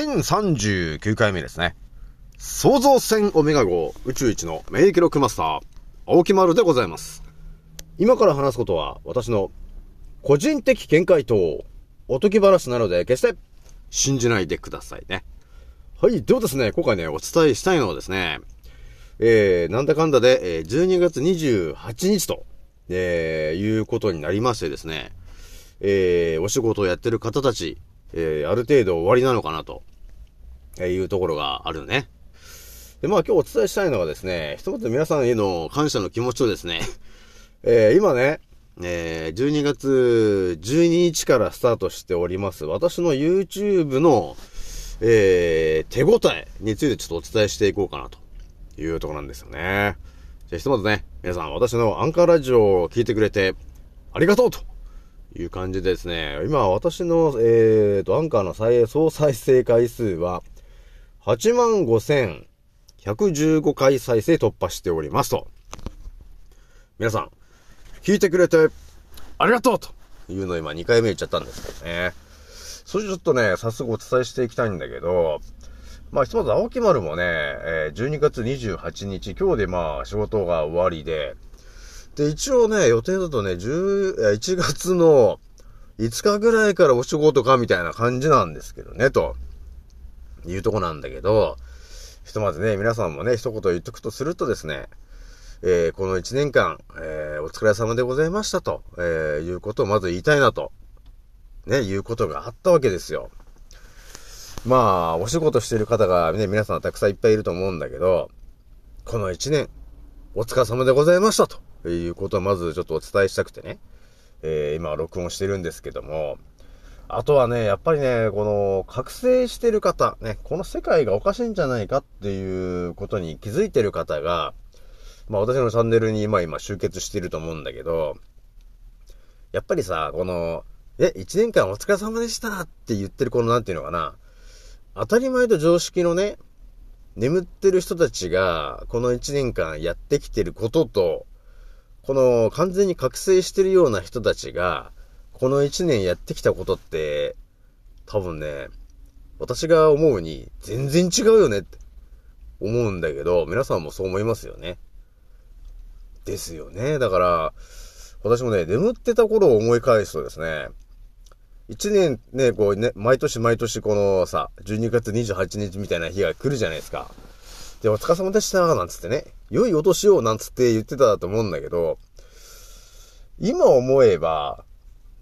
1039回目ですね。創造船オメガ号宇宙一の免疫力マスター、青木丸でございます。今から話すことは私の個人的見解とおとぎ話なので決して信じないでくださいね。はい。ではですね、今回ね、お伝えしたいのはですね、えー、なんだかんだでえ、12月28日と、えー、いうことになりましてですね、えー、お仕事をやってる方たち、えー、ある程度終わりなのかなと、えいうところがあるね。で、まあ今日お伝えしたいのはですね、一言皆さんへの感謝の気持ちをですね、えー、今ね、えー、12月12日からスタートしております、私の YouTube の、えー、手応えについてちょっとお伝えしていこうかなというところなんですよね。じゃあひとまずね、皆さん私のアンカーラジオを聞いてくれてありがとうという感じでですね、今私の、えーと、アンカーの再総再生回数は、85,115回再生突破しておりますと。皆さん、聞いてくれて、ありがとうというのを今2回目言っちゃったんですけどね。それちょっとね、早速お伝えしていきたいんだけど、まあ、ひとまず青木丸もね、えー、12月28日、今日でまあ、仕事が終わりで、で、一応ね、予定だとね、10、1月の5日ぐらいからお仕事かみたいな感じなんですけどね、というとこなんだけど、ひとまずね、皆さんもね、一言言っとくとするとですね、えー、この1年間、えー、お疲れ様でございましたと、えー、いうことをまず言いたいなと、ね、いうことがあったわけですよ。まあ、お仕事してる方がね、皆さんたくさんいっぱいいると思うんだけど、この1年、お疲れ様でございましたと。いうことをまずちょっとお伝えしたくてね、え、今録音してるんですけども、あとはね、やっぱりね、この、覚醒してる方、ね、この世界がおかしいんじゃないかっていうことに気づいてる方が、まあ私のチャンネルに今今集結してると思うんだけど、やっぱりさ、この、え、一年間お疲れ様でしたって言ってるこのなんていうのかな、当たり前と常識のね、眠ってる人たちが、この一年間やってきてることと、この完全に覚醒してるような人たちが、この一年やってきたことって、多分ね、私が思うに全然違うよねって思うんだけど、皆さんもそう思いますよね。ですよね。だから、私もね、眠ってた頃を思い返すとですね、一年ね、こうね、毎年毎年このさ、12月28日みたいな日が来るじゃないですか。で、お疲れ様でした、なんつってね、良いお年を、なんつって言ってたと思うんだけど、今思えば、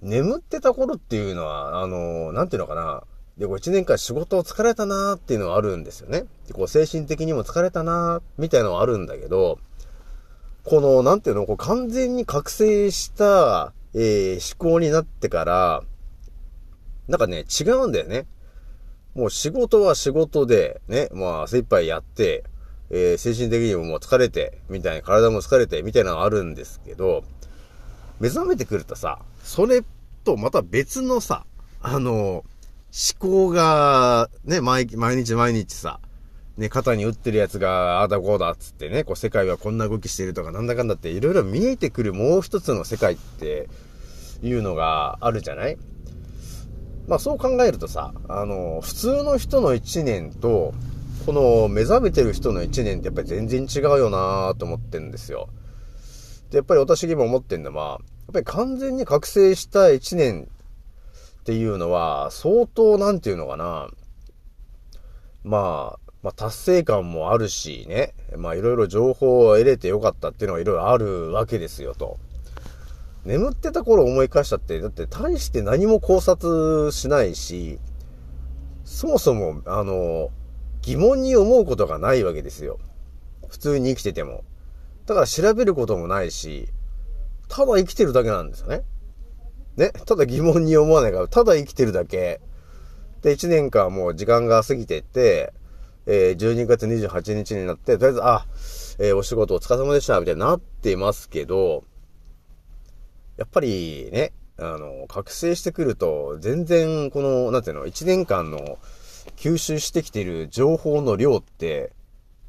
眠ってた頃っていうのは、あの、なんていうのかな。で、こう一年間仕事を疲れたなーっていうのはあるんですよね。で、こう精神的にも疲れたなーみたいのはあるんだけど、この、なんていうの、こう完全に覚醒した、えー、思考になってから、なんかね、違うんだよね。もう仕事は仕事で、ね、まあ精一杯やって、えー、精神的にももう疲れて、みたいな、体も疲れて、みたいなのがあるんですけど、目覚めてくるとさ、それとまた別のさ、あの、思考が、ね、毎日毎日さ、ね、肩に打ってるやつが、ああだこうだっつってね、こう世界はこんな動きしてるとかなんだかんだっていろいろ見えてくるもう一つの世界っていうのがあるじゃない？まあそう考えるとさ、あの、普通の人の1年と、この目覚めてる人の1年ってやっぱり全然違うよなと思ってんですよ。で、やっぱり私今思ってんのは、やっぱり完全に覚醒した1年っていうのは、相当なんていうのかな、まあ、まあ達成感もあるしね、まあいろいろ情報を得れてよかったっていうのがいろいろあるわけですよと。眠ってた頃思い返したって、だって大して何も考察しないし、そもそも、あの、疑問に思うことがないわけですよ。普通に生きてても。だから調べることもないし、ただ生きてるだけなんですよね。ね。ただ疑問に思わないから、ただ生きてるだけ。で、1年間もう時間が過ぎてって、えー、12月28日になって、とりあえず、あ、えー、お仕事お疲れ様でした、みたいになってますけど、やっぱりね、あの、覚醒してくると、全然、この、なんていうの、1年間の吸収してきている情報の量って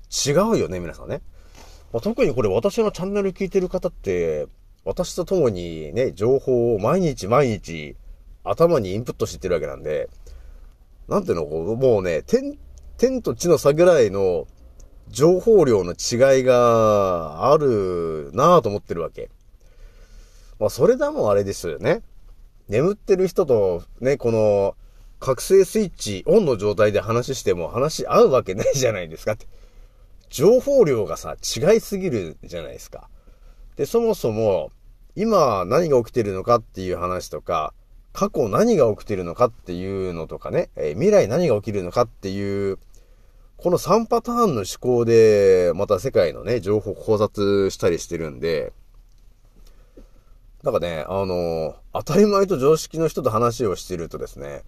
違うよね、皆さんね。まあ、特にこれ私のチャンネル聞いてる方って、私と共にね、情報を毎日毎日頭にインプットしてってるわけなんで、なんていうの、もうね、天、天と地の差ぐらいの情報量の違いがあるなぁと思ってるわけ。まあ、それだもんあれですよね。眠ってる人とね、この、覚醒スイッチオンの状態で話しても話し合うわけないじゃないですかって。情報量がさ、違いすぎるじゃないですか。で、そもそも、今何が起きてるのかっていう話とか、過去何が起きてるのかっていうのとかね、えー、未来何が起きるのかっていう、この3パターンの思考で、また世界のね、情報考察したりしてるんで、なんかね、あの、当たり前と常識の人と話をしてるとですね、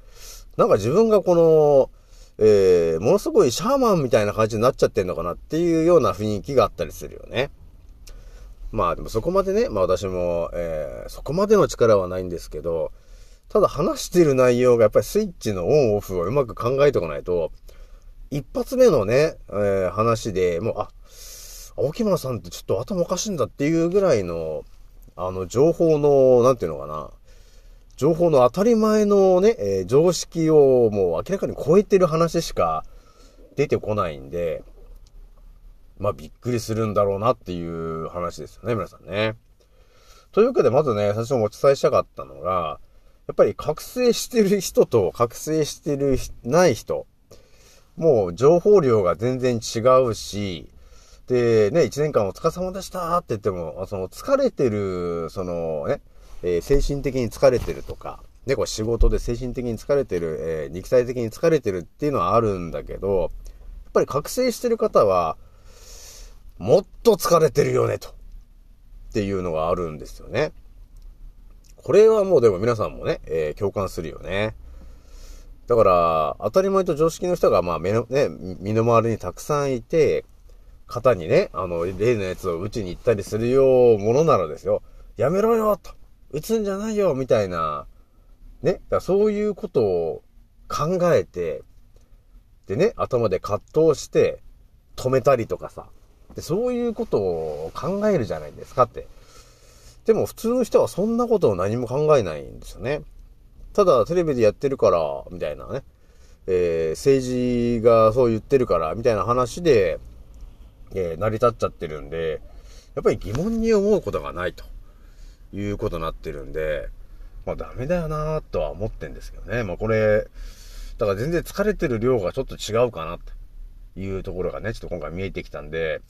なんか自分がこの、えー、ものすごいシャーマンみたいな感じになっちゃってんのかなっていうような雰囲気があったりするよね。まあでもそこまでね、まあ私も、えー、そこまでの力はないんですけど、ただ話してる内容がやっぱりスイッチのオンオフをうまく考えておかないと、一発目のね、えー、話でもう、あ、青木村さんってちょっと頭おかしいんだっていうぐらいの、あの、情報の、なんていうのかな。情報の当たり前のね、えー、常識をもう明らかに超えてる話しか出てこないんで、まあびっくりするんだろうなっていう話ですよね、皆さんね。というわけで、まずね、最初にお伝えしたかったのが、やっぱり覚醒してる人と覚醒してるない人、もう情報量が全然違うし、で、ね、一年間お疲れ様でしたって言っても、その疲れてる、そのね、えー、精神的に疲れてるとか、ね、これ仕事で精神的に疲れてる、えー、肉体的に疲れてるっていうのはあるんだけど、やっぱり覚醒してる方は、もっと疲れてるよね、と。っていうのがあるんですよね。これはもうでも皆さんもね、えー、共感するよね。だから、当たり前と常識の人が、まあ、目の、ね、身の回りにたくさんいて、肩にね、あの、例のやつを打ちに行ったりするようものならですよ。やめろよと打つんじゃないよみたいな、ね。だからそういうことを考えて、でね、頭で葛藤して、止めたりとかさ。で、そういうことを考えるじゃないですかって。でも普通の人はそんなことを何も考えないんですよね。ただテレビでやってるから、みたいなね。えー、政治がそう言ってるから、みたいな話で、えー、成り立っちゃってるんで、やっぱり疑問に思うことがないということになってるんで、まあダメだよなぁとは思ってんですけどね。まあこれ、だから全然疲れてる量がちょっと違うかなっていうところがね、ちょっと今回見えてきたんで、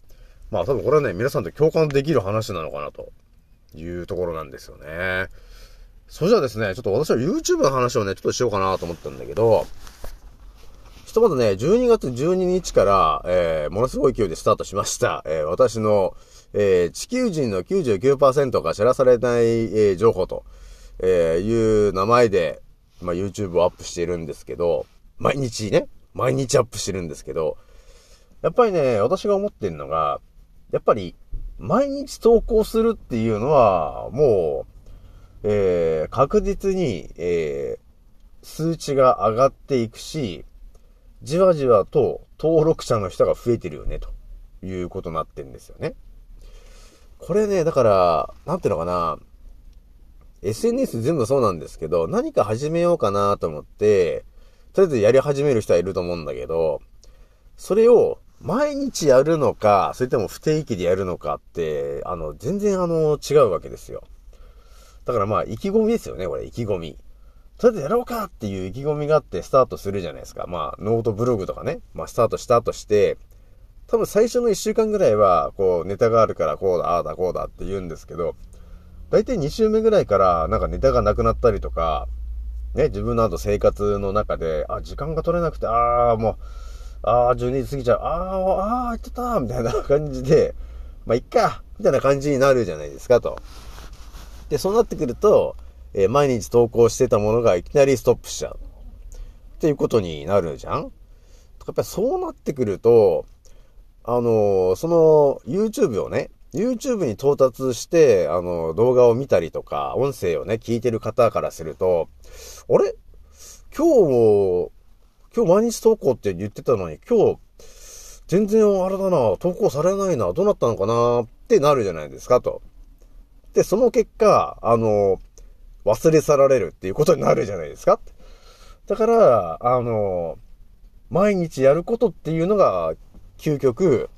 まあ多分これはね、皆さんと共感できる話なのかなというところなんですよね。それじゃあですね、ちょっと私は YouTube の話をね、ちょっとしようかなと思ったんだけど、ひとまずね、12月12日から、えー、ものすごい勢いでスタートしました。えー、私の、えー、地球人の99%が知らされない、え、情報と、え、いう名前で、まあ、YouTube をアップしているんですけど、毎日ね、毎日アップしてるんですけど、やっぱりね、私が思ってるのが、やっぱり、毎日投稿するっていうのは、もう、えー、確実に、えー、数値が上がっていくし、じわじわと登録者の人が増えてるよね、ということになってんですよね。これね、だから、なんていうのかな、SNS 全部そうなんですけど、何か始めようかなと思って、とりあえずやり始める人はいると思うんだけど、それを毎日やるのか、それとも不定期でやるのかって、あの、全然あの、違うわけですよ。だからまあ、意気込みですよね、これ、意気込み。とりあえずやろうかっていう意気込みがあってスタートするじゃないですか。まあ、ノートブログとかね。まあ、スタートしたとして、多分最初の1週間ぐらいは、こう、ネタがあるからこうだ、ああだ、こうだって言うんですけど、大体2週目ぐらいから、なんかネタがなくなったりとか、ね、自分の後生活の中で、あ、時間が取れなくて、ああ、もう、ああ、12時過ぎちゃう、ああ、ああ、行ってたみたいな感じで、まあ、いっかみたいな感じになるじゃないですか、と。で、そうなってくると、えー、毎日投稿してたものがいきなりストップしちゃう。っていうことになるじゃんやっぱりそうなってくると、あのー、その YouTube をね、YouTube に到達して、あの、動画を見たりとか、音声をね、聞いてる方からすると、あれ？今日、今日毎日投稿って言ってたのに、今日、全然あれだな、投稿されないな、どうなったのかなってなるじゃないですか、と。で、その結果、あの、忘れ去られるっていうことになるじゃないですか。だから、あの、毎日やることっていうのが、究極、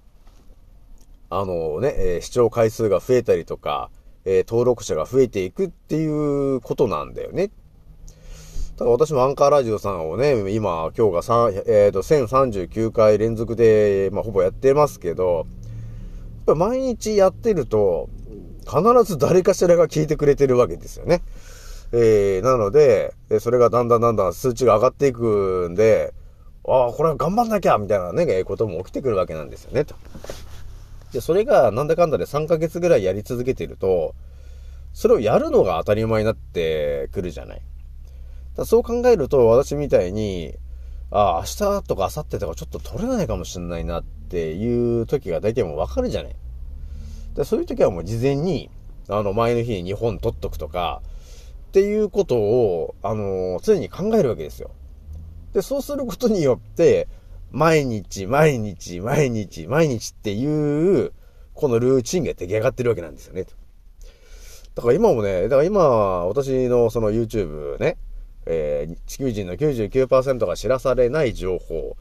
あのね、えー視聴回数が増えたりとか、えー登録者が増えていくっていうことなんだよね。だ私もアンカーラジオさんをね、今、今日が3、えっ、と、1039回連続で、まあ、ほぼやってますけど、やっぱ毎日やってると、必ず誰かしらが聞いてくれてるわけですよね。えー、なので、それがだんだんだんだん数値が上がっていくんで、ああ、これは頑張んなきゃみたいなね、えーことも起きてくるわけなんですよね、と。で、それがなんだかんだで3ヶ月ぐらいやり続けてると、それをやるのが当たり前になってくるじゃない。だそう考えると、私みたいに、ああ、明日とか明後日とかちょっと取れないかもしれないなっていう時が大体もうわかるじゃない。でそういう時はもう事前に、あの、前の日に2本取っとくとか、っていうことを、あの常に考えるわけですよ。で、そうすることによって、毎日、毎日、毎日、毎日っていう、このルーチンが出来上がってるわけなんですよね。だから今もね、だから今、私のその YouTube ね、えー地球人の99%が知らされない情報。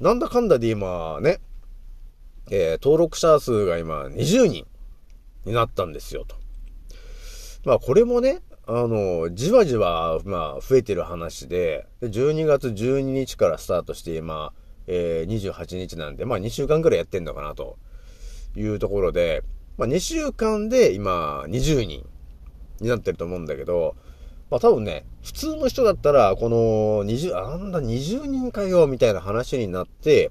なんだかんだで今ね、えー登録者数が今20人になったんですよ、と。まあこれもね、あの、じわじわ、まあ増えてる話で、で12月12日からスタートして今、えー28日なんで、まあ2週間くらいやってんのかな、というところで、まあ2週間で今20人になってると思うんだけど、まあ多分ね、普通の人だったら、この20、あんだ20人かよ、みたいな話になって、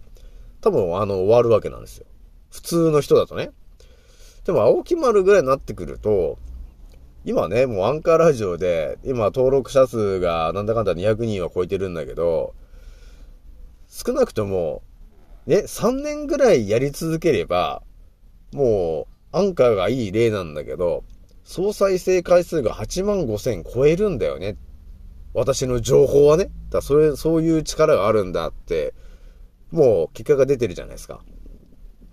多分あの終わるわけなんですよ。普通の人だとね。でも青木丸ぐらいになってくると、今ね、もうアンカーラジオで、今登録者数がなんだかんだ200人は超えてるんだけど、少なくとも、ね、3年ぐらいやり続ければ、もう、アンカーがいい例なんだけど、総再生回数が8万5千超えるんだよね。私の情報はね。だそれ、そういう力があるんだって、もう結果が出てるじゃないですか。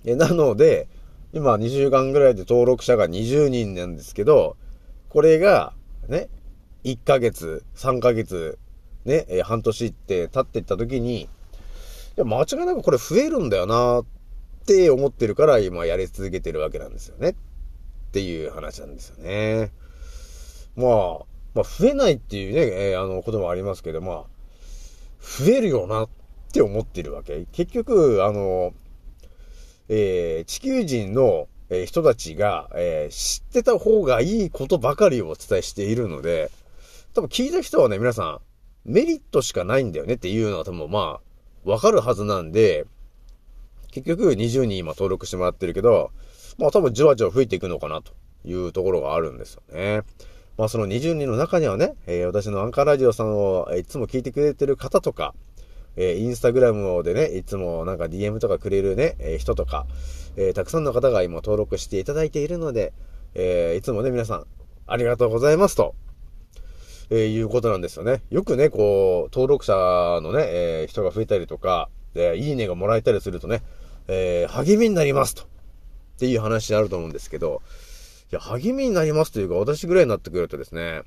えなので、今2週間ぐらいで登録者が20人なんですけど、これが、ね、1ヶ月、3ヶ月、ね、え半年って経っていった時に、いや、間違いなくこれ増えるんだよなって思ってるから今やり続けてるわけなんですよね。っていう話なんですよね。まあ、まあ増えないっていうね、えーあのこともありますけど、まあ、増えるよなって思ってるわけ。結局、あの、えー地球人の、えー人たちが、え知ってた方がいいことばかりをお伝えしているので、多分聞いた人はね、皆さん、メリットしかないんだよねっていうのは多分まあ、わかるはずなんで、結局20人今登録してもらってるけど、まあ多分じわじわ増えていくのかなというところがあるんですよね。まあその20人の中にはね、えー私のアンカーラジオさんをいつも聞いてくれてる方とか、えーインスタグラムでね、いつもなんか DM とかくれるね、えー人とか、えーたくさんの方が今登録していただいているので、えいつもね、皆さん、ありがとうございますと、えいうことなんですよね。よくね、こう、登録者のね、え人が増えたりとか、で、いいねがもらえたりするとね、え励みになりますと、っていう話になると思うんですけど、いや、励みになりますというか、私ぐらいになってくるとですね、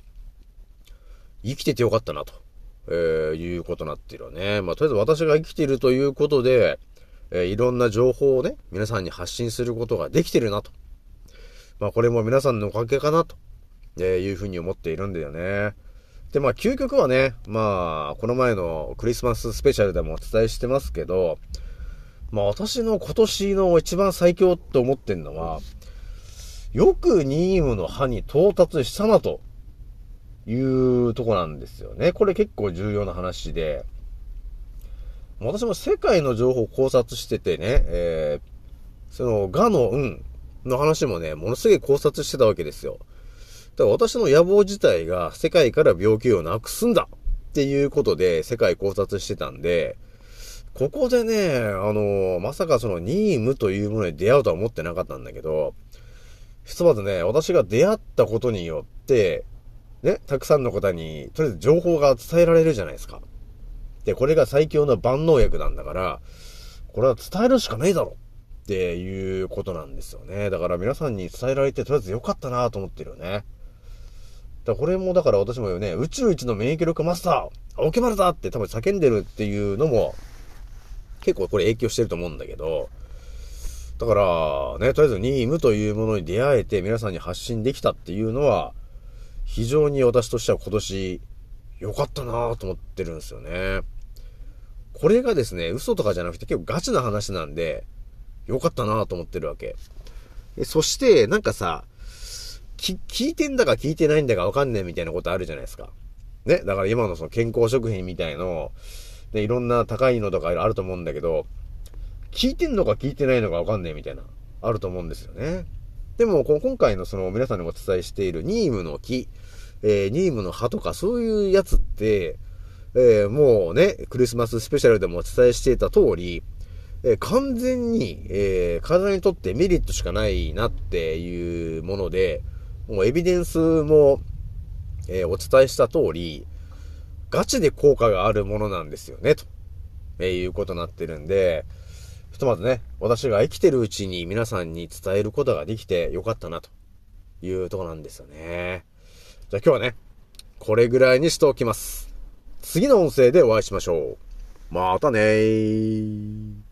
生きててよかったなと。えーいうことになっているよね。まあ、とりあえず私が生きているということで、えーいろんな情報をね、皆さんに発信することができてるなと。まあ、これも皆さんのおかげかなと、えーいうふうに思っているんだよね。で、まあ、究極はね、まあ、この前のクリスマススペシャルでもお伝えしてますけど、まあ、私の今年の一番最強と思ってんのは、よくニームの歯に到達したなと。いうとこなんですよね。これ結構重要な話で、私も世界の情報を考察しててね、えー、その、がの運の話もね、ものすごい考察してたわけですよ。だから私の野望自体が世界から病気をなくすんだっていうことで世界考察してたんで、ここでね、あのまさかそのニームというものに出会うとは思ってなかったんだけど、ひとまずね、私が出会ったことによって、ね、たくさんの方に、とりあえず情報が伝えられるじゃないですか。で、これが最強の万能薬なんだから、これは伝えるしかないだろっていうことなんですよね。だから皆さんに伝えられて、とりあえず良かったなと思ってるよね。だこれもだから私もね、宇宙一の免疫力マスター、オケマルだって多分叫んでるっていうのも、結構これ影響してると思うんだけど、だから、ね、とりあえずニームというものに出会えて皆さんに発信できたっていうのは、非常に私としては今年良かったなぁと思ってるんですよね。これがですね、嘘とかじゃなくて結構ガチな話なんで、良かったなぁと思ってるわけ。そして、なんかさ、き、聞いてんだか聞いてないんだかわかんねえみたいなことあるじゃないですか。ね。だから今のその健康食品みたいの、で、いろんな高いのとかあると思うんだけど、聞いてんのか聞いてないのかわかんねえみたいな、あると思うんですよね。でも、今回のその皆さんにお伝えしているニームの木、えー、ニームの葉とかそういうやつって、えー、もうね、クリスマススペシャルでもお伝えしていた通り、えー、完全に、えー、体にとってメリットしかないなっていうもので、もうエビデンスも、えー、お伝えした通り、ガチで効果があるものなんですよね、と、えいうことになってるんで、ひとまずね、私が生きてるうちに皆さんに伝えることができてよかったな、というとこなんですよね。じゃあ今日はね、これぐらいにしておきます。次の音声でお会いしましょう。またねー。